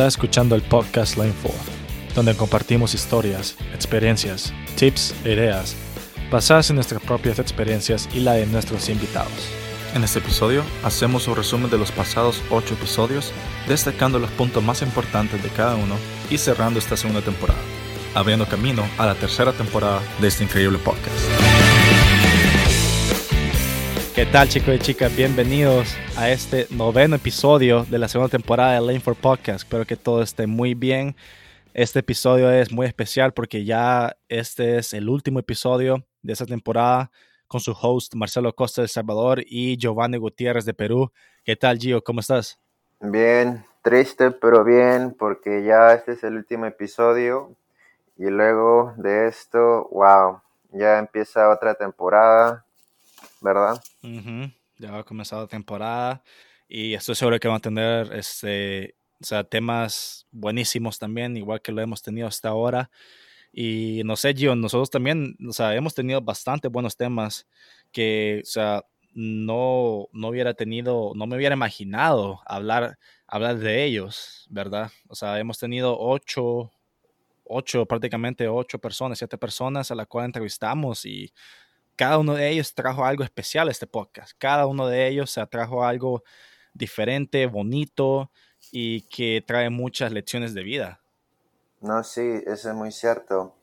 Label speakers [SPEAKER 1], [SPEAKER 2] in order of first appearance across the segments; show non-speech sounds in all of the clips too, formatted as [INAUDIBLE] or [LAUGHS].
[SPEAKER 1] Está escuchando el podcast Lane 4, donde compartimos historias, experiencias, tips e ideas basadas en nuestras propias experiencias y la de nuestros invitados. En este episodio hacemos un resumen de los pasados 8 episodios, destacando los puntos más importantes de cada uno y cerrando esta segunda temporada, abriendo camino a la tercera temporada de este increíble podcast. ¿Qué tal chicos y chicas? Bienvenidos a este noveno episodio de la segunda temporada de Lane for Podcast. Espero que todo esté muy bien. Este episodio es muy especial porque ya este es el último episodio de esta temporada con su host Marcelo Costa de El Salvador y Giovanni Gutiérrez de Perú. ¿Qué tal Gio? ¿Cómo estás?
[SPEAKER 2] Bien, triste pero bien porque ya este es el último episodio y luego de esto, wow, ya empieza otra temporada ¿verdad?
[SPEAKER 1] Ya va a comenzar la temporada y estoy seguro que van a tener este, o sea, temas buenísimos también, igual que lo hemos tenido hasta ahora. Y no sé, Gio, nosotros también, o sea, hemos tenido bastante buenos temas que, o sea, no, no hubiera tenido, no me hubiera imaginado hablar, hablar de ellos, ¿verdad? O sea, hemos tenido ocho, ocho, prácticamente ocho personas, siete personas a las cuales entrevistamos y cada uno de ellos trajo algo especial a este podcast. Cada uno de ellos se trajo algo diferente, bonito y que trae muchas lecciones de vida.
[SPEAKER 2] No, sí, eso es muy cierto.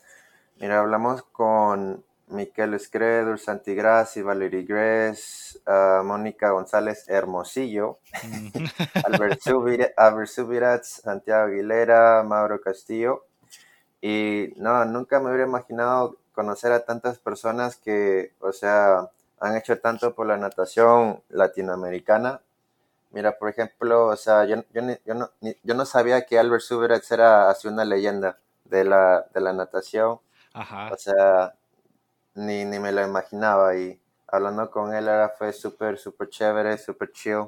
[SPEAKER 2] Mira, hablamos con Miquel Scredur, Santi Grassi, Valerie Gress, uh, Mónica González Hermosillo, [LAUGHS] Albert, Subirat, Santiago Aguilera, Mauro Castillo. Y no, nunca me hubiera imaginado conocer a tantas personas que, o sea, han hecho tanto por la natación latinoamericana. Mira, por ejemplo, o sea, yo, yo, yo, no, yo no, sabía que Albert Suberetz era así una leyenda de la, de la natación. Ajá. O sea, ni, ni me lo imaginaba y hablando con él era fue súper, súper chévere, súper chill.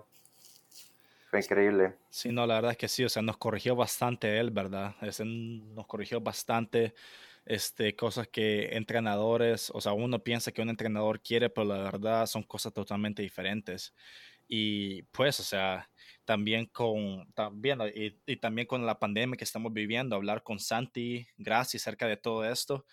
[SPEAKER 2] Fue increíble.
[SPEAKER 1] Sí, no, la verdad es que sí, o sea, nos corrigió bastante él, ¿verdad? Ese nos corrigió bastante este, cosas que entrenadores, o sea, uno piensa que un entrenador quiere, pero la verdad son cosas totalmente diferentes. Y pues, o sea, también con, también, y, y también con la pandemia que estamos viviendo, hablar con Santi, gracias acerca de todo esto,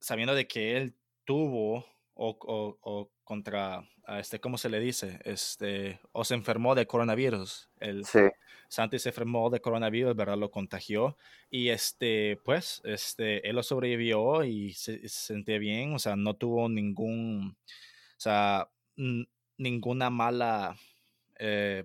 [SPEAKER 1] sabiendo de que él tuvo o, o, o contra, este, ¿cómo se le dice? Este, o se enfermó de coronavirus. El, sí. Santi se enfermó de coronavirus, ¿verdad? Lo contagió y este, pues, este, él lo sobrevivió y se, sentía bien, o sea, no tuvo ningún, o sea, ninguna mala, eh,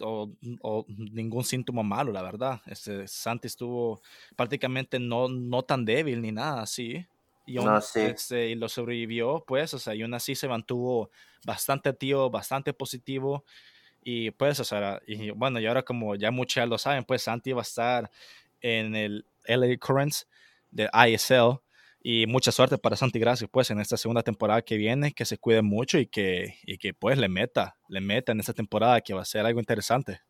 [SPEAKER 1] o, o, ningún síntoma malo, la verdad. Este, Santi estuvo prácticamente no, no tan débil ni nada así. Y, aún, este, y lo sobrevivió, pues, o sea, y aún así se mantuvo bastante activo, bastante positivo. Y pues, o sea, y bueno, y ahora como ya muchos lo saben, pues Santi va a estar en el LA Currents de ISL. Y mucha suerte para Santi Gracias, pues, en esta segunda temporada que viene, que se cuide mucho y que, y que pues le meta, le meta en esta temporada, que va a ser algo interesante.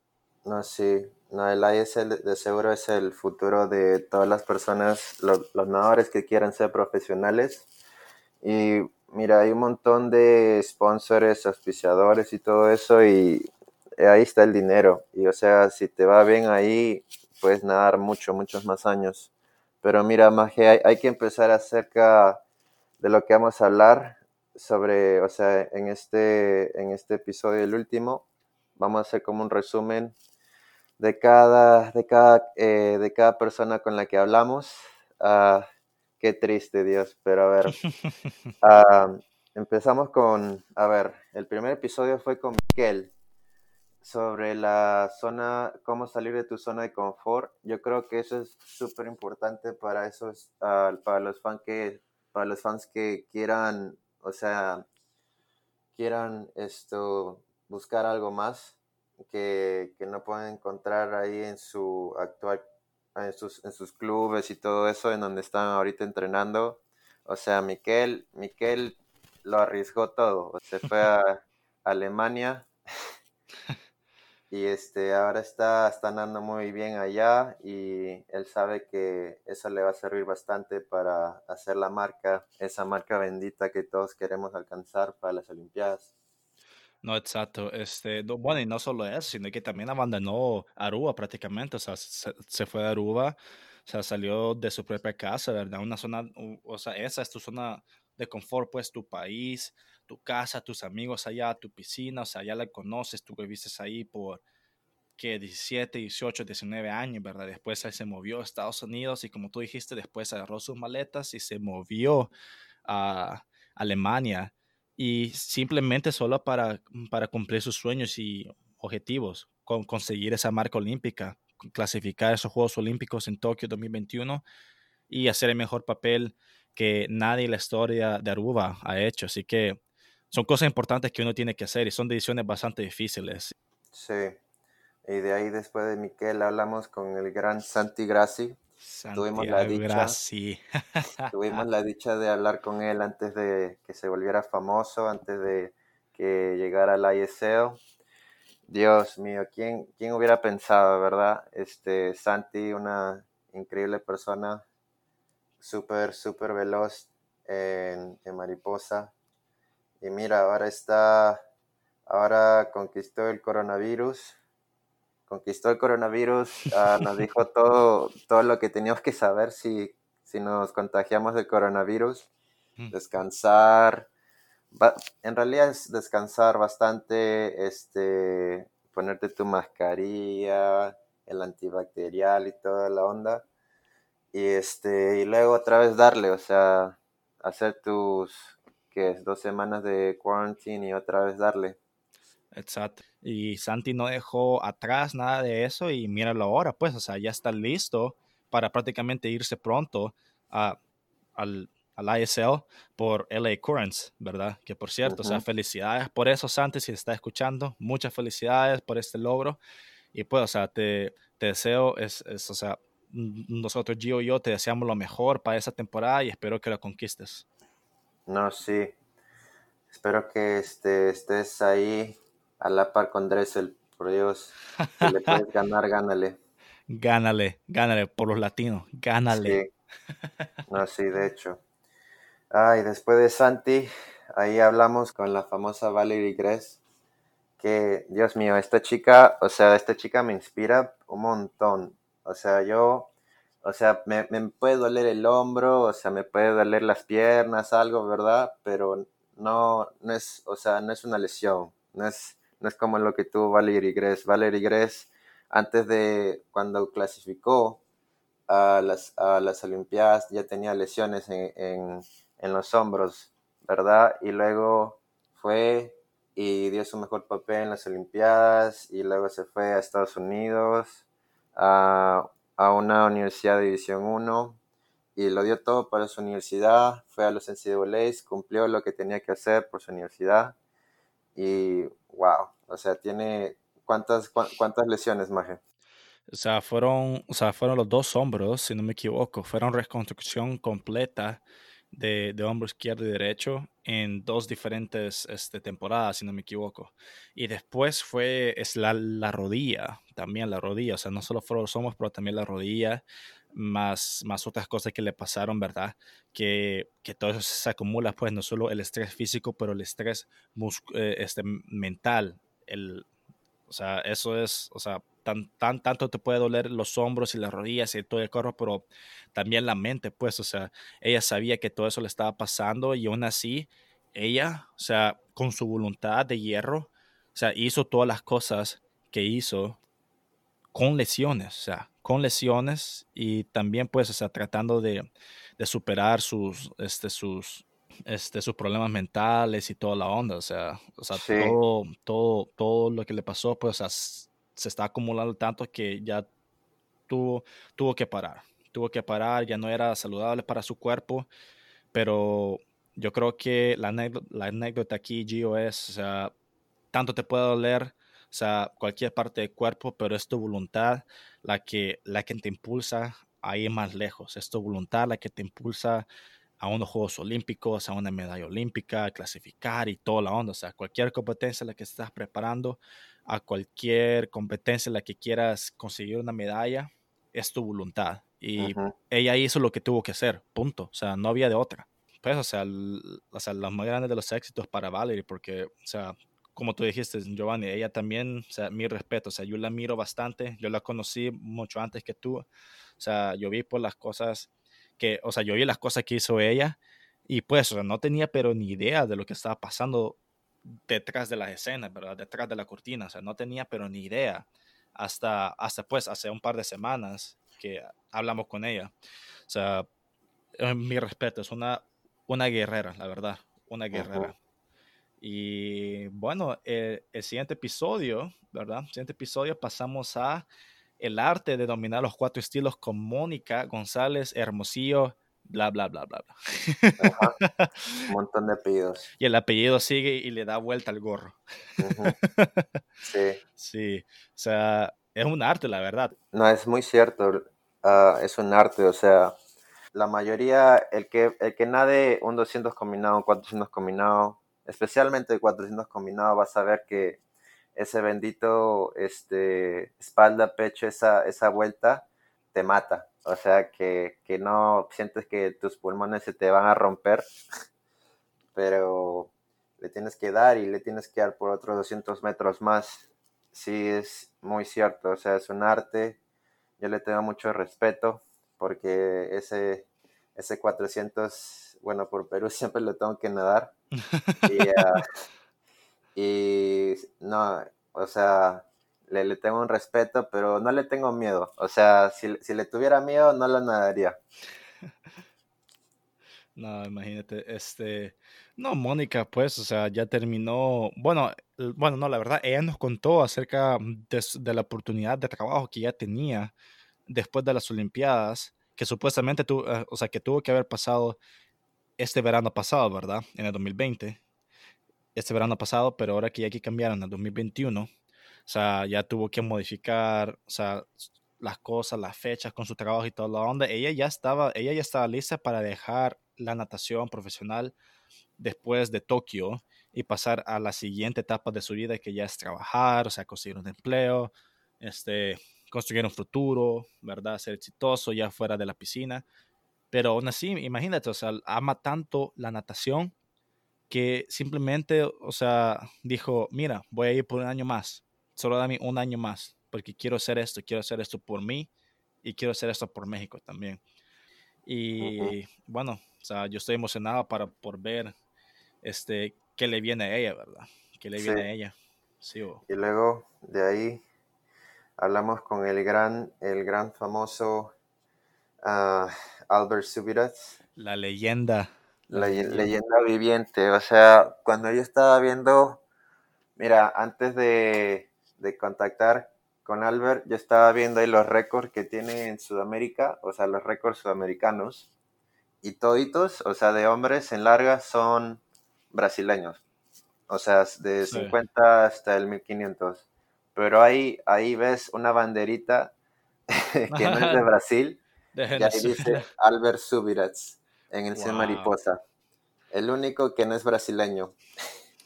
[SPEAKER 2] No, sí, no, el ISL de seguro es el futuro de todas las personas, los, nadadores que quieran ser profesionales. Y mira, hay un montón de sponsors, auspiciadores y todo eso, y ahí está el dinero. Y o sea, si te va bien ahí, puedes nadar mucho, muchos más años. Pero mira, Maje, hay, hay, que empezar acerca de lo que vamos a hablar sobre, o sea, en este, en este episodio, el último, vamos a hacer como un resumen de cada, de cada, eh, de cada persona con la que hablamos. Ah, qué triste, Dios, pero a ver. [LAUGHS] Ah, empezamos con, a ver, el primer episodio fue con Miguel sobre la zona, cómo salir de tu zona de confort. Yo creo que eso es súper importante para esos, uh, para los fans que, para los fans que quieran, o sea, quieran esto, buscar algo más que, que no pueden encontrar ahí en su actual, en sus, en sus clubes y todo eso, en donde están ahorita entrenando. O sea, Miquel, Miquel lo arriesgó todo. Se [LAUGHS] fue a Alemania [LAUGHS] y este ahora está, está andando muy bien allá y él sabe que eso le va a servir bastante para hacer la marca, esa marca bendita que todos queremos alcanzar para las Olimpiadas.
[SPEAKER 1] No, exacto. Este, no, bueno, y no solo eso, sino que también abandonó Aruba prácticamente, o sea, se, se fue de Aruba, o sea, salió de su propia casa, ¿verdad? Una zona, o sea, esa es tu zona de confort, pues tu país, tu casa, tus amigos allá, tu piscina, o sea, ya la conoces, tú viviste ahí por que 17, 18, 19 años, ¿verdad? Después se movió a Estados Unidos y como tú dijiste, después agarró sus maletas y se movió a Alemania y simplemente solo para, para cumplir sus sueños y objetivos, con, conseguir esa marca olímpica, clasificar esos Juegos Olímpicos en Tokio 2021 y hacer el mejor papel que nadie en la historia de Aruba ha hecho. Así que son cosas importantes que uno tiene que hacer y son decisiones bastante difíciles.
[SPEAKER 2] Sí. Y de ahí después de Miquel hablamos con el gran Santi Grassi. Tuvimos la dicha, [LAUGHS] tuvimos la dicha de hablar con él antes de que se volviera famoso, antes de que llegara al ISL. Dios mío, ¿quién, quién hubiera pensado, verdad? Este, Santi, una increíble persona, súper, súper veloz en, en mariposa. Y mira, ahora está, ahora conquistó el coronavirus, conquistó el coronavirus, ah, nos dijo todo, todo lo que teníamos que saber si, si nos contagiamos del coronavirus,
[SPEAKER 1] Mm.
[SPEAKER 2] descansar, en realidad es descansar bastante, este, ponerte tu mascarilla, el antibacterial y toda la onda. Y este, y luego otra vez darle, o sea, hacer tus, ¿qué es? Dos semanas de quarantine y otra vez darle.
[SPEAKER 1] Exacto. Y Santi no dejó atrás nada de eso y míralo ahora, pues, o sea, ya está listo para prácticamente irse pronto a, al, al ISL por LA Currents, ¿verdad? Que por cierto, o sea, felicidades por eso, Santi, si está escuchando, muchas felicidades por este logro. Y pues, o sea, te, te deseo, es, es, o sea, nosotros, Gio y yo, te deseamos lo mejor para esa temporada y espero que la conquistes.
[SPEAKER 2] No, sí. Espero que este, estés ahí a la par con Dressel, por Dios. Si le puedes [LAUGHS] ganar, gánale.
[SPEAKER 1] Gánale, gánale por los latinos, gánale.
[SPEAKER 2] Sí, no, sí, de hecho. Ah, y después de Santi, ahí hablamos con la famosa Valerie Gress, que, Dios mío, esta chica, o sea, esta chica me inspira un montón. O sea, yo, o sea, me, me puede doler el hombro, o sea, me puede doler las piernas, algo, ¿verdad? Pero no, no es, o sea, no es una lesión, no es, no es como lo que tuvo Valerie Gress. Valerie Gress, antes de, cuando clasificó a las, a las Olimpiadas, ya tenía lesiones en, en, en los hombros, ¿verdad? Y luego fue y dio su mejor papel en las Olimpiadas y luego se fue a Estados Unidos a, a una universidad de División 1 y lo dio todo para su universidad, fue a los NCAAs, cumplió lo que tenía que hacer por su universidad y wow, o sea, tiene cuántas, cu- cuántas lesiones, Maje.
[SPEAKER 1] O sea, fueron, o sea, fueron los dos hombros, si no me equivoco. Fueron reconstrucción completa de, de hombro izquierdo y derecho en dos diferentes este, temporadas, si no me equivoco. Y después fue es la, la rodilla, también la rodilla. O sea, no solo fueron los hombros, pero también la rodilla, más, más otras cosas que le pasaron, ¿verdad? Que, que todo eso se acumula, pues no solo el estrés físico, pero el estrés eh, este, mental, el, o sea, eso es, o sea, tan, tan, tanto te puede doler los hombros y las rodillas y todo el cuerpo, pero también la mente, pues, o sea, ella sabía que todo eso le estaba pasando y aún así, ella, o sea, con su voluntad de hierro, o sea, hizo todas las cosas que hizo con lesiones, o sea, con lesiones y también, pues, o sea, tratando de, de superar sus, este, sus, este, sus problemas mentales y toda la onda, o sea, o sea,
[SPEAKER 2] Sí,
[SPEAKER 1] todo, todo, todo lo que le pasó, pues, o sea, se está acumulando tanto que ya tuvo, tuvo que parar, tuvo que parar, ya no era saludable para su cuerpo, pero yo creo que la anécdota, la anécdota aquí, Gio, es, o sea, tanto te puede doler, o sea, cualquier parte del cuerpo, pero es tu voluntad la que, la que te impulsa a ir más lejos, es tu voluntad la que te impulsa a unos Juegos Olímpicos, a una medalla olímpica, a clasificar y toda la onda, o sea, cualquier competencia en la que estás preparando, a cualquier competencia en la que quieras conseguir una medalla, es tu voluntad. Y ella hizo lo que tuvo que hacer, punto, o sea, no había de otra. Pues, o sea, l- o sea, los más grandes de los éxitos para Valerie, porque, o sea, como tú dijiste, Giovanni, ella también, o sea, mi respeto, o sea, yo la miro bastante, yo la conocí mucho antes que tú, o sea, yo vi por las cosas que, o sea, yo vi las cosas que hizo ella y pues, o sea, no tenía pero ni idea de lo que estaba pasando detrás de las escenas, ¿verdad? Detrás de la cortina, o sea, no tenía pero ni idea hasta, hasta pues, hace un par de semanas que hablamos con ella. O sea, mi respeto, es una, una guerrera, la verdad, una guerrera. Y bueno, el, siguiente episodio, ¿verdad? El siguiente episodio pasamos a el arte de dominar los cuatro estilos con Mónica González Hermosillo, bla, bla, bla, bla,
[SPEAKER 2] bla. [LAUGHS] Un montón de apellidos.
[SPEAKER 1] Y el apellido sigue y le da vuelta al gorro. [LAUGHS]
[SPEAKER 2] Sí.
[SPEAKER 1] Sí, o sea, es un arte, la verdad.
[SPEAKER 2] No, es muy cierto, ah, es un arte, o sea, la mayoría, el que, el que nade un 200 combinado, un 400 combinado, especialmente el 400 combinado, vas a ver que ese bendito este, espalda, pecho, esa, esa vuelta te mata. O sea, que, que no sientes que tus pulmones se te van a romper, [LAUGHS] pero le tienes que dar y le tienes que dar por otros 200 metros más. Sí, es muy cierto. O sea, es un arte. Yo le tengo mucho respeto porque ese, ese 400, bueno, por Perú [LAUGHS] siempre lo tengo que nadar. Y, no, o sea, le, le, tengo un respeto, pero no le tengo miedo. O sea, si, si le tuviera miedo, no lo nadaría. [LAUGHS]
[SPEAKER 1] No, imagínate, este, no, Mónica, pues, o sea, ya terminó, bueno, bueno, no, la verdad, ella nos contó acerca de, de, la oportunidad de trabajo que ya tenía después de las Olimpiadas, que supuestamente tu, eh, o sea, que tuvo que haber pasado este verano pasado, ¿verdad? En el 2020. Este verano pasado, pero ahora que ya que cambiaron al 2021, o sea, ya tuvo que modificar, o sea, las cosas, las fechas con su trabajo y toda la onda. Ella ya estaba, ella ya estaba lista para dejar la natación profesional después de Tokio y pasar a la siguiente etapa de su vida que ya es trabajar, o sea, conseguir un empleo, este, construir un futuro, ¿verdad? Ser exitoso ya fuera de la piscina. Pero aún así, imagínate, o sea, ama tanto la natación que simplemente, o sea, dijo, mira, voy a ir por un año más, solo dame un año más, porque quiero hacer esto, quiero hacer esto por mí y quiero hacer esto por México también. Y bueno, o sea, yo estoy emocionado para por ver este qué le viene a ella, ¿verdad? ¿Qué le viene a ella? Sí,
[SPEAKER 2] Y luego de ahí hablamos con el gran, el gran famoso uh, Albert Subirats.
[SPEAKER 1] La leyenda.
[SPEAKER 2] La, leyenda. viviente. O sea, cuando yo estaba viendo, mira, antes de, de contactar con Albert, yo estaba viendo ahí los récords que tiene en Sudamérica, o sea, los récords sudamericanos. Y toditos, o sea, de hombres en largas son brasileños. O sea, de 50 hasta el 1500. Pero ahí, ahí ves una banderita [LAUGHS] que no es de [LAUGHS] Brasil, y ahí dice Albert Subirats en el wow. Mariposa. El único que no es brasileño.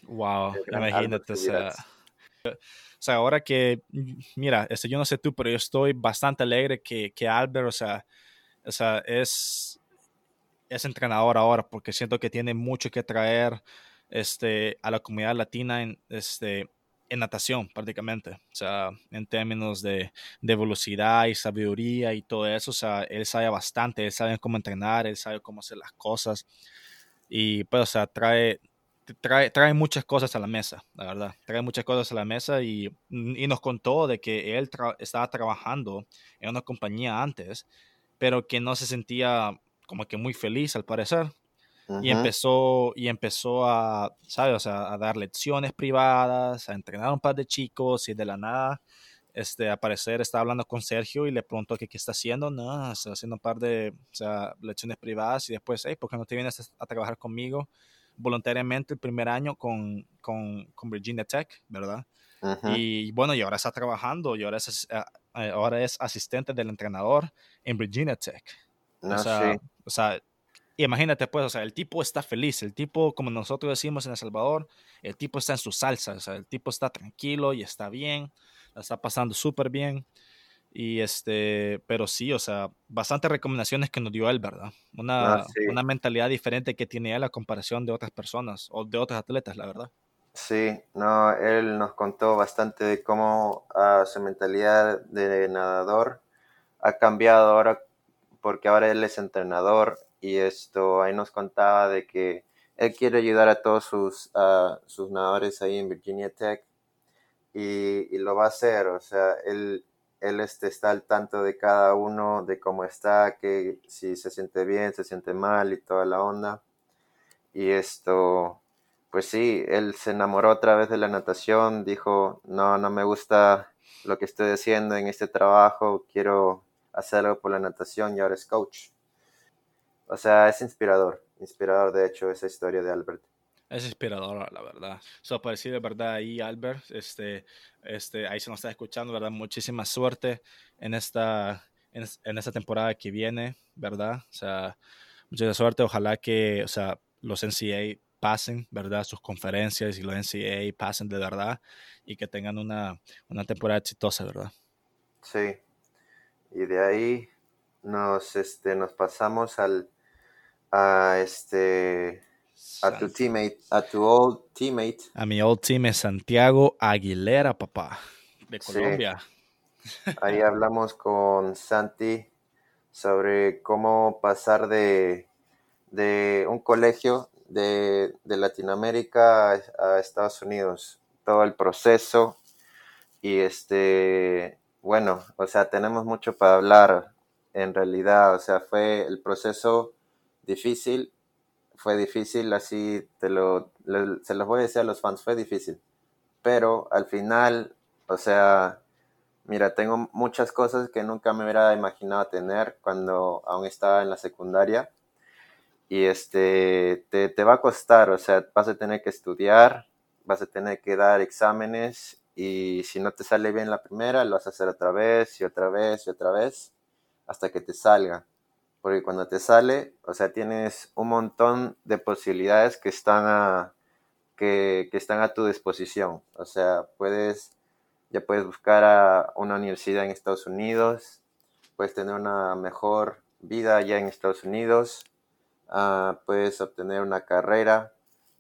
[SPEAKER 1] Wow, imagínate. O sea, o sea, ahora que, mira, este, yo no sé tú, pero yo estoy bastante alegre que, que Albert, o sea, o sea, es, es entrenador ahora porque siento que tiene mucho que traer este, a la comunidad latina en, este, en natación prácticamente, o sea, en términos de, de, velocidad y sabiduría y todo eso, o sea, él sabe bastante, él sabe cómo entrenar, él sabe cómo hacer las cosas. Y pues, o sea, trae, trae, trae muchas cosas a la mesa, la verdad, trae muchas cosas a la mesa y, y nos contó de que él estaba trabajando en una compañía antes, pero que no se sentía como que muy feliz al parecer, y empezó, y empezó a, ¿sabes? a dar lecciones privadas, a entrenar a un par de chicos y de la nada, este, aparecer, estaba hablando con Sergio y le preguntó que qué está haciendo. No, está haciendo un par de o sea, lecciones privadas y después, hey, ¿por qué no te vienes a, trabajar conmigo voluntariamente el primer año con, con, con Virginia Tech, ¿verdad? Y bueno, y ahora está trabajando, y ahora es, eh, ahora es asistente del entrenador en Virginia Tech.
[SPEAKER 2] No, o, sea,
[SPEAKER 1] o sea, imagínate, pues, o sea, el tipo está feliz, el tipo, como nosotros decimos en El Salvador, el tipo está en su salsa, o sea, el tipo está tranquilo y está bien, la está pasando súper bien. Y este, pero sí, o sea, bastantes recomendaciones que nos dio él, ¿verdad? Una, ah, una mentalidad diferente que tiene él a comparación de otras personas o de otros atletas, la verdad.
[SPEAKER 2] Sí, no, él nos contó bastante de cómo uh, su mentalidad de nadador ha cambiado ahora porque ahora él es entrenador y esto ahí nos contaba de que él quiere ayudar a todos sus, sus nadadores ahí en Virginia Tech y, y, lo va a hacer, o sea, él, él este, está al tanto de cada uno, de cómo está, que si se siente bien, se siente mal y toda la onda. Y esto, pues sí, él se enamoró otra vez de la natación, dijo, no, no me gusta lo que estoy haciendo en este trabajo, quiero hacer algo por la natación y ahora es coach. O sea, es inspirador, inspirador de hecho esa historia de Albert.
[SPEAKER 1] Es inspirador, la verdad. So, para decir de verdad ahí, Albert, este, este, ahí se nos está escuchando, ¿verdad? Muchísima suerte en esta, en, en esta temporada que viene, ¿verdad? O sea, mucha suerte. Ojalá que, o sea, los NCAA pasen, ¿verdad? Sus conferencias y los NCAA pasen de verdad y que tengan una, una temporada exitosa, ¿verdad?
[SPEAKER 2] Sí. Y de ahí nos, este, nos pasamos al, a este, a tu teammate, a tu old teammate.
[SPEAKER 1] A mi old teammate Santiago Aguilera, papá, de Colombia.
[SPEAKER 2] Sí. Ahí [LAUGHS] hablamos con Santi sobre cómo pasar de, de un colegio de, de Latinoamérica a, a, Estados Unidos, todo el proceso y este, bueno, o sea, tenemos mucho para hablar en realidad, o sea, fue el proceso difícil, fue difícil, así te lo, se los voy a decir a los fans, fue difícil, pero al final, o sea, mira, tengo muchas cosas que nunca me hubiera imaginado tener cuando aún estaba en la secundaria y este, te, te, va a costar, o sea, vas a tener que estudiar, vas a tener que dar exámenes y si no te sale bien la primera, lo vas a hacer otra vez y otra vez y otra vez hasta que te salga. Porque cuando te sale, o sea, tienes un montón de posibilidades que están a, que, están a tu disposición. O sea, puedes, ya puedes buscar a una universidad en Estados Unidos, puedes tener una mejor vida allá en Estados Unidos, uh, puedes obtener una carrera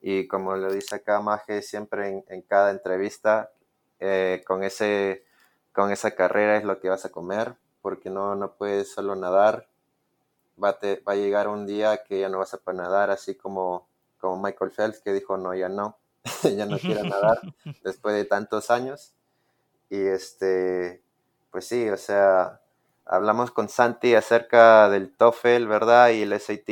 [SPEAKER 2] y como lo dice acá Maje siempre en, en cada entrevista, eh, con, ese, con esa carrera es lo que vas a comer, porque no, no puedes solo nadar, va, te, va a llegar un día que ya no vas a poder nadar, así como, como Michael Phelps que dijo, no, ya no, [LAUGHS] ya no quiero nadar [LAUGHS] después de tantos años. Y este, pues sí, o sea, hablamos con Santi acerca del TOEFL, ¿verdad? Y el SAT.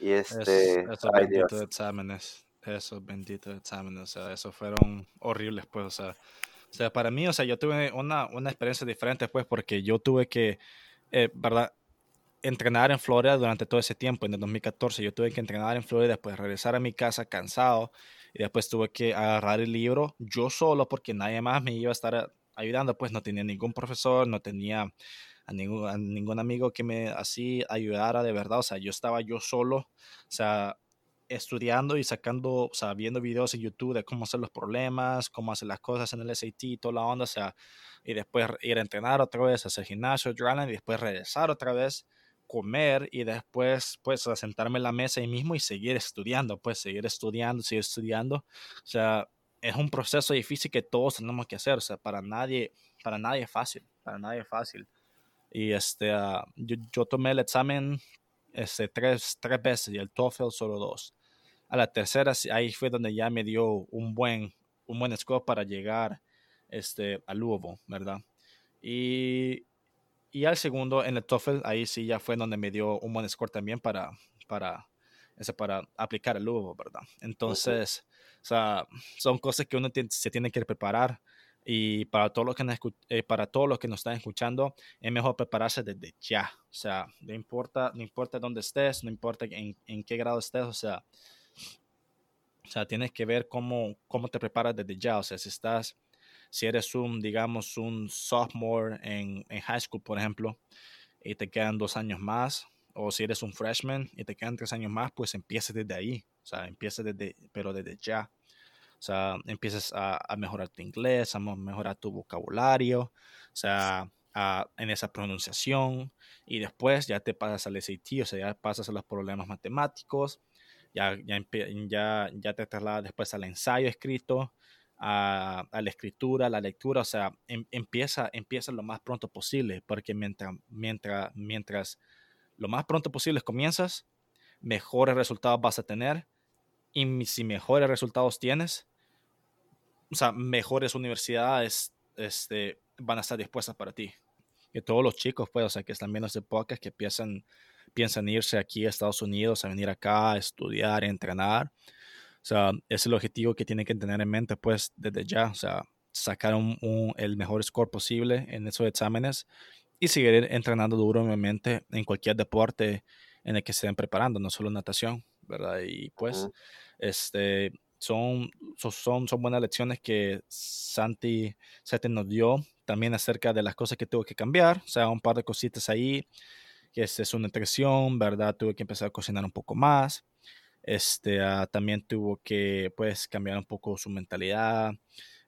[SPEAKER 2] Y este,
[SPEAKER 1] es, esos
[SPEAKER 2] ay
[SPEAKER 1] benditos
[SPEAKER 2] Dios.
[SPEAKER 1] exámenes, esos benditos exámenes, o sea, esos fueron horribles, pues, o sea, o sea, para mí, o sea, yo tuve una, una experiencia diferente, pues, porque yo tuve que, eh, ¿verdad? Entrenar en Florida durante todo ese tiempo, en el 2014, yo tuve que entrenar en Florida, después regresar a mi casa cansado, y después tuve que agarrar el libro yo solo, porque nadie más me iba a estar ayudando, pues no tenía ningún profesor, no tenía a ningún, a ningún amigo que me así ayudara de verdad. O sea, yo estaba yo solo, o sea, estudiando y sacando, o sea, viendo videos en YouTube de cómo hacer los problemas, cómo hacer las cosas en el SAT y toda la onda, o sea, y después ir a entrenar otra vez, hacer gimnasio, y después regresar otra vez, comer y después, pues, a sentarme en la mesa ahí mismo y seguir estudiando, pues, seguir estudiando, seguir estudiando. O sea, es un proceso difícil que todos tenemos que hacer, o sea, para nadie, para nadie es fácil, para nadie es fácil. Y este, uh, yo, yo, tomé el examen este, tres, tres veces y el TOEFL solo dos. A la tercera, ahí fue donde ya me dio un buen, un buen score para llegar este, a Louisville, ¿verdad? Y, y al segundo, en el TOEFL, ahí sí ya fue donde me dio un buen score también para, para, ese, para aplicar el Louisville, ¿verdad? Entonces, okay. o sea, son cosas que uno se tiene que preparar y para todos los que nos, eh, para todos los que nos están escuchando es mejor prepararse desde ya o sea no importa no importa dónde estés no importa en, en qué grado estés o sea o sea tienes que ver cómo cómo te preparas desde ya o sea si estás si eres un digamos un sophomore en, en high school por ejemplo y te quedan dos años más o si eres un freshman y te quedan tres años más pues empieces desde ahí o sea empieces desde pero desde ya. O sea, empiezas a, a, mejorar tu inglés, a mejorar tu vocabulario, o sea, a, en esa pronunciación, y después ya te pasas al SAT, o sea, ya pasas a los problemas matemáticos, ya, ya, ya, te traslada después al ensayo escrito, a, la escritura, a la lectura, o sea, em, empieza, empieza lo más pronto posible, porque mientras, mientras, mientras lo más pronto posible comienzas, mejores resultados vas a tener, y si mejores resultados tienes, o sea, mejores universidades este, van a estar dispuestas para ti. Que todos los chicos, pues, o sea, que están viendo este podcast, que piensan, piensan irse aquí a Estados Unidos, a venir acá, a estudiar, a entrenar. O sea, ese es el objetivo que tienen que tener en mente, pues, desde ya. O sea, sacar un, el mejor score posible en esos exámenes y seguir entrenando duro, obviamente, en cualquier deporte en el que se estén preparando, no solo natación, ¿verdad? Y pues, este, son, son, son buenas lecciones que Santi, Santi nos dio también acerca de las cosas que tuvo que cambiar, o sea, un par de cositas ahí, que es, es una nutrición, ¿verdad? Tuve que empezar a cocinar un poco más, este, ah, también tuvo que, pues, cambiar un poco su mentalidad,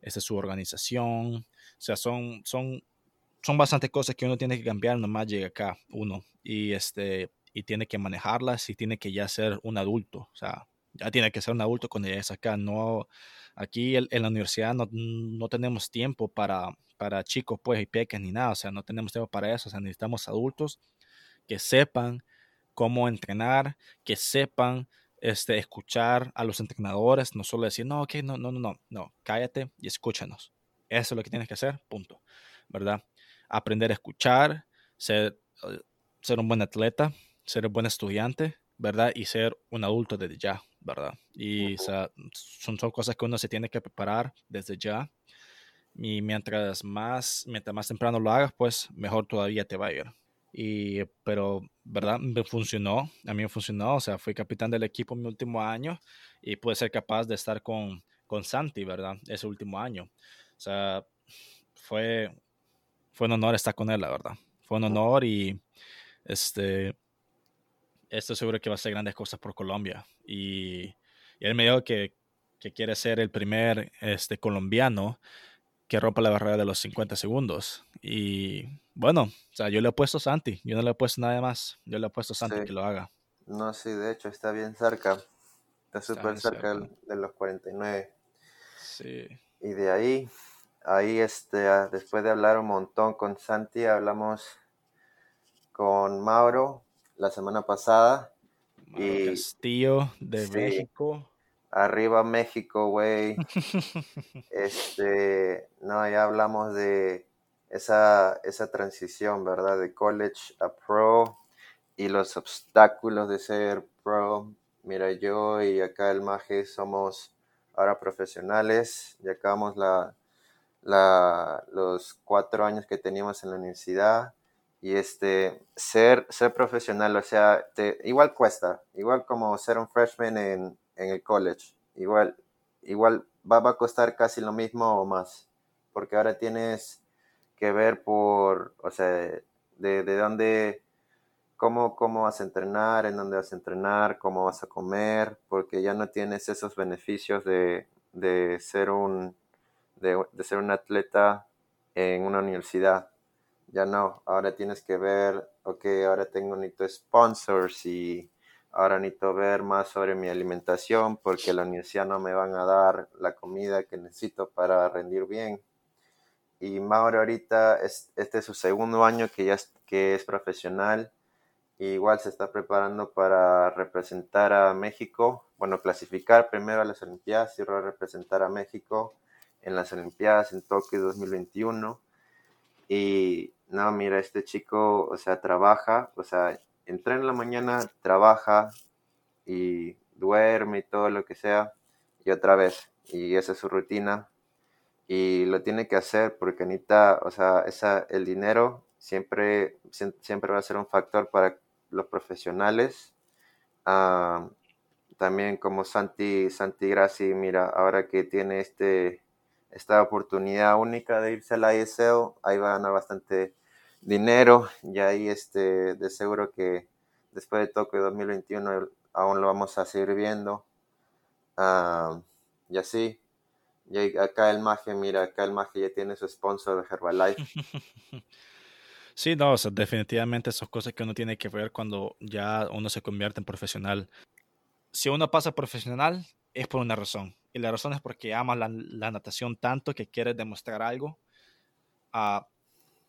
[SPEAKER 1] este, su organización, o sea, son, son, son bastantes cosas que uno tiene que cambiar, nomás llega acá uno, y este, y tiene que manejarlas y tiene que ya ser un adulto, o sea, ya tiene que ser un adulto cuando llegues acá. No, aquí en, la universidad no, no, tenemos tiempo para, para chicos pues y peques ni nada, o sea, no tenemos tiempo para eso, o sea, necesitamos adultos que sepan cómo entrenar, que sepan este, escuchar a los entrenadores, no solo decir, no, ok, no, no, no, no, no, cállate y escúchanos. Eso es lo que tienes que hacer, punto, ¿verdad? Aprender a escuchar, ser, eh, ser un buen atleta, ser un buen estudiante, ¿verdad? Y ser un adulto desde ya, ¿verdad? Y son, son cosas que uno se tiene que preparar desde ya. Y mientras más, mientras más temprano lo hagas, pues mejor todavía te va a ir. Y, pero, ¿verdad? Me funcionó, a mí me funcionó, o sea, fui capitán del equipo mi último año y pude ser capaz de estar con, con Santi, ¿verdad? Ese último año. O sea, fue, fue un honor estar con él, la verdad. Fue un honor y, este, estoy seguro que va a hacer grandes cosas por Colombia. Y, él me dijo que, que, quiere ser el primer este, colombiano que rompa la barrera de los 50 segundos. Y bueno, o sea, yo le he puesto Santi, yo no le he puesto nada más, yo le he puesto Santi que lo haga.
[SPEAKER 2] No, sí, de hecho está bien cerca, está súper cerca, de los 49. Sí. Y de ahí, ahí este, después de hablar un montón con Santi, hablamos con Mauro, la semana pasada.
[SPEAKER 1] y Castillo de México.
[SPEAKER 2] Arriba México, güey. [LAUGHS] este, no, ya hablamos de esa, esa transición, ¿verdad? De college a pro y los obstáculos de ser pro. Mira, yo y acá el Maje somos ahora profesionales. Ya acabamos la, la, los cuatro años que teníamos en la universidad y este, ser, ser profesional, o sea, te, igual cuesta, igual como ser un freshman en, en el college, igual, igual va, a costar casi lo mismo o más, porque ahora tienes que ver por, o sea, de, de dónde, cómo, cómo vas a entrenar, en dónde vas a entrenar, cómo vas a comer, porque ya no tienes esos beneficios de, de ser un, de, de ser un atleta en una universidad. Ya no, ahora tienes que ver, ok, ahora tengo necesito sponsors y ahora necesito ver más sobre mi alimentación porque la universidad no me van a dar la comida que necesito para rendir bien. Y Mauro ahorita, es, este es su segundo año que ya es, que es profesional. igual se está preparando para representar a México, bueno, clasificar primero a las Olimpiadas y luego representar a México en las Olimpiadas en Tokio 2021. Y no, mira, este chico, o sea, trabaja, o sea, entra en la mañana, trabaja y duerme y todo lo que sea, y otra vez, y esa es su rutina, y lo tiene que hacer porque Anita, o sea, esa, el dinero siempre, siempre va a ser un factor para los profesionales. Ah, también como Santi, Santi Grassi, mira, ahora que tiene este, esta oportunidad única de irse a la ISL, ahí va a ganar bastante dinero y ahí este, de seguro que después de Tokio 2021 aún lo vamos a seguir viendo. Ah, y así, y acá el Magia, mira, acá el Magia ya tiene su sponsor de Herbalife. [LAUGHS]
[SPEAKER 1] Sí, no, definitivamente son cosas que uno tiene que ver cuando ya uno se convierte en profesional. si uno pasa profesional, es por una razón. Y la razón es porque amas la, la natación tanto que quieres demostrar algo a,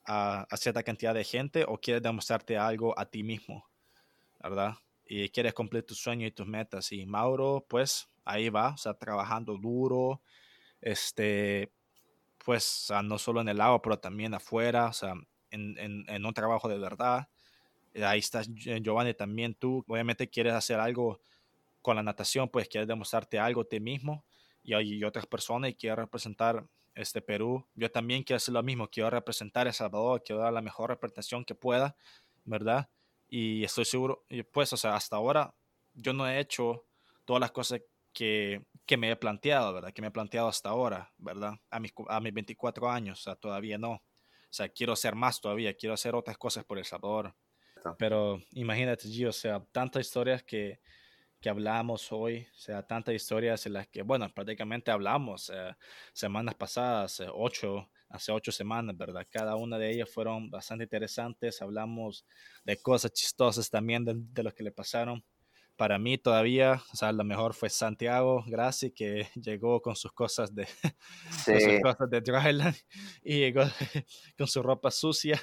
[SPEAKER 1] a, cierta cantidad de gente o quieres demostrarte algo a ti mismo, ¿verdad? Y quieres cumplir tus sueños y tus metas. Y Mauro, pues ahí va, o sea, trabajando duro, este, pues, no solo en el agua, pero también afuera, o sea, en, un trabajo de verdad. Ahí estás, Giovanni, también tú, obviamente quieres hacer algo con la natación, pues quieres demostrarte algo a ti mismo y hay otras personas y quieres representar este Perú. Yo también quiero hacer lo mismo, quiero representar a El Salvador, quiero dar la mejor representación que pueda, ¿verdad? Y estoy seguro, pues, o sea, hasta ahora yo no he hecho todas las cosas que, que me he planteado, ¿verdad? Que me he planteado hasta ahora, ¿verdad? A mis, a mis 24 años, o sea, todavía no. O sea, quiero hacer más todavía, quiero hacer otras cosas por El Salvador. Pero imagínate, Gio, o sea, tantas historias que, que hablamos hoy, o sea, tantas historias en las que, bueno, prácticamente hablamos eh, semanas pasadas, eh, ocho, hace ocho semanas, ¿verdad? Cada una de ellas fueron bastante interesantes, hablamos de cosas chistosas también de, de lo que le pasaron. Para mí todavía, o sea, lo mejor fue Santiago Graci, que llegó con sus cosas de, sí. [LAUGHS] con sus cosas de dryland [LAUGHS] y llegó [LAUGHS] con su ropa sucia.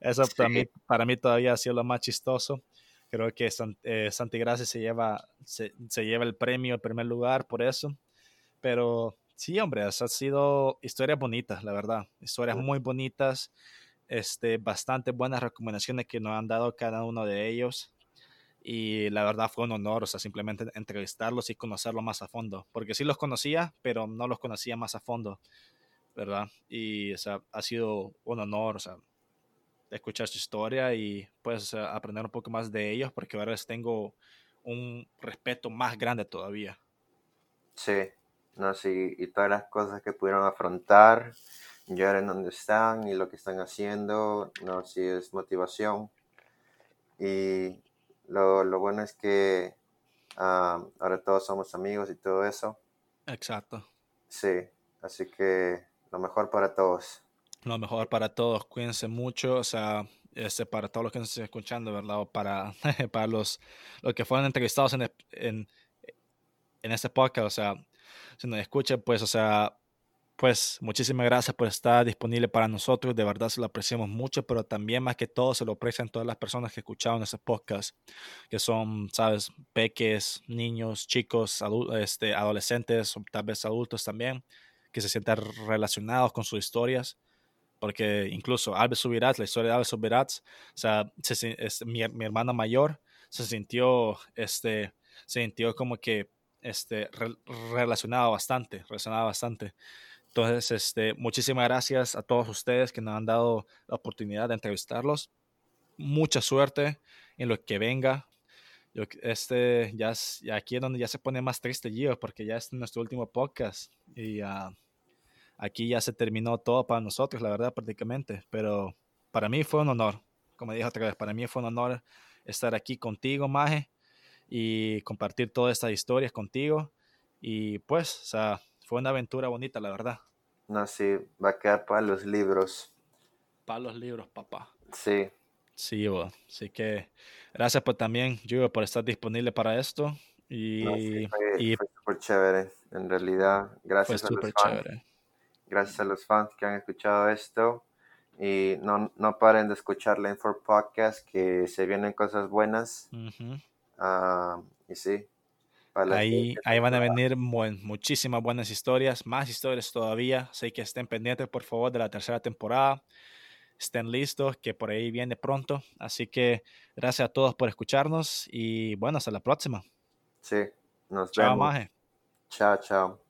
[SPEAKER 1] Eso sí. para, mí, para mí todavía ha sido lo más chistoso creo que eh, Santigracia se lleva, se, se, lleva el premio, el primer lugar por eso. Pero sí, hombre, ha sido historias bonitas, la verdad. Historias muy bonitas, este, bastante buenas recomendaciones que nos han dado cada uno de ellos. Y la verdad fue un honor, o sea, simplemente entrevistarlos y conocerlos más a fondo. Porque sí los conocía, pero no los conocía más a fondo, ¿verdad? Y, o sea, ha sido un honor, o sea, escuchar su historia y pues aprender un poco más de ellos porque ahora les tengo un respeto más grande todavía.
[SPEAKER 2] Sí, no, sí, y todas las cosas que pudieron afrontar, ya en donde están y lo que están haciendo, no, sí es motivación. Y lo, lo bueno es que uh, ahora todos somos amigos y todo eso.
[SPEAKER 1] Exacto.
[SPEAKER 2] Sí, así que lo mejor para todos
[SPEAKER 1] lo mejor para todos. Cuídense mucho, o sea, este, para todos los que nos estén escuchando, ¿verdad? O para, [LAUGHS] para los, los que fueron entrevistados en, en, en este podcast, o sea, si nos escuchan, pues, o sea, pues muchísimas gracias por estar disponible para nosotros, de verdad se lo apreciamos mucho, pero también más que todo se lo aprecian todas las personas que escucharon ese podcast, que son, sabes, peques, niños, chicos, este, adolescentes, o tal vez adultos también, que se sientan relacionados con sus historias porque incluso Alves Subirats, la historia de Alves Subirats, o sea, se, es, mi, hermana mayor se sintió, este, sintió como que, este, re, relacionado bastante, relacionado bastante. Entonces, este, muchísimas gracias a todos ustedes que nos han dado la oportunidad de entrevistarlos. Mucha suerte en lo que venga. Yo, este, ya, ya aquí es donde ya se pone más triste, Gio, porque ya es nuestro último podcast y uh, aquí ya se terminó todo para nosotros, la verdad, prácticamente. Pero para mí fue un honor, como dije otra vez, para mí fue un honor estar aquí contigo, Maje, y compartir todas estas historias contigo. Y pues, o sea, fue una aventura bonita, la verdad.
[SPEAKER 2] No, sí, va a quedar para los libros.
[SPEAKER 1] Para los libros, papá.
[SPEAKER 2] Sí.
[SPEAKER 1] Sí, bueno. así que gracias por también, Yugo, por estar disponible para esto. Y,
[SPEAKER 2] no, sí, fue, y fue súper chévere, en realidad. Gracias
[SPEAKER 1] fue súper chévere
[SPEAKER 2] gracias a los fans que han escuchado esto. Y no, no paren de escuchar la Info Podcast, que se vienen cosas buenas. Uh -huh. uh, y sí.
[SPEAKER 1] Ahí, ahí van a venir buen, muchísimas buenas historias, más historias todavía. Así que estén pendientes, por favor, de la tercera temporada. Estén listos, que por ahí viene pronto. Así que gracias a todos por escucharnos y bueno, hasta la próxima.
[SPEAKER 2] Sí, nos
[SPEAKER 1] chao,
[SPEAKER 2] vemos.
[SPEAKER 1] Maje.
[SPEAKER 2] Chao, chao.